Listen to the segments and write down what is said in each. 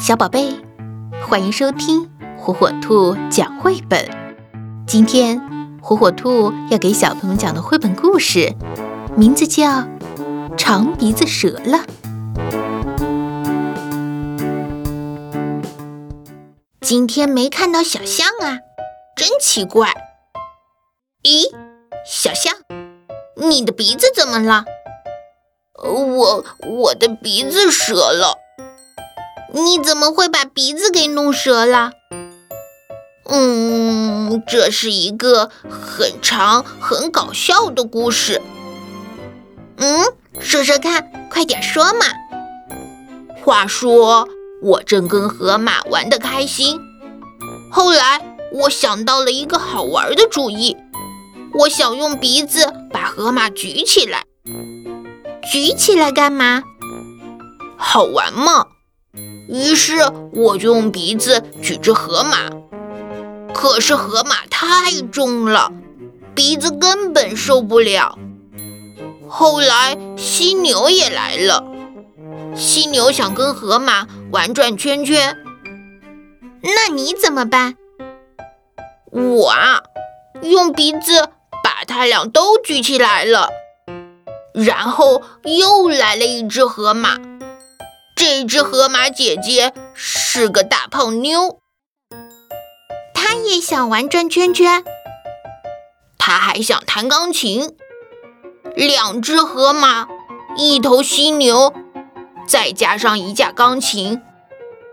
小宝贝，欢迎收听火火兔讲绘本。今天，火火兔要给小朋友讲的绘本故事，名字叫《长鼻子折了》。今天没看到小象啊，真奇怪。咦，小象，你的鼻子怎么了？我我的鼻子折了。你怎么会把鼻子给弄折了？嗯，这是一个很长、很搞笑的故事。嗯，说说看，快点说嘛。话说，我正跟河马玩得开心，后来我想到了一个好玩的主意，我想用鼻子把河马举起来。举起来干嘛？好玩吗。于是我就用鼻子举着河马，可是河马太重了，鼻子根本受不了。后来犀牛也来了，犀牛想跟河马玩转圈圈，那你怎么办？我啊，用鼻子把它俩都举起来了，然后又来了一只河马。这只河马姐姐是个大胖妞，她也想玩转圈圈，她还想弹钢琴。两只河马，一头犀牛，再加上一架钢琴，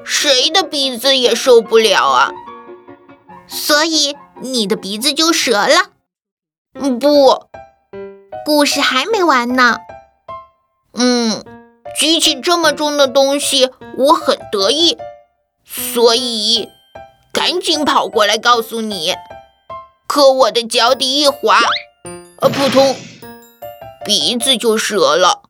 谁的鼻子也受不了啊！所以你的鼻子就折了。不，故事还没完呢。嗯。举起这么重的东西，我很得意，所以赶紧跑过来告诉你。可我的脚底一滑，啊，扑通，鼻子就折了。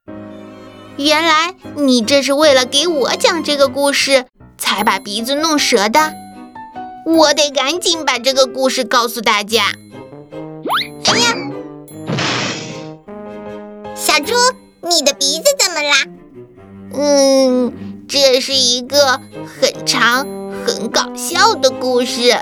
原来你这是为了给我讲这个故事，才把鼻子弄折的。我得赶紧把这个故事告诉大家。哎呀，小猪，你的鼻子怎么啦？嗯，这是一个很长、很搞笑的故事。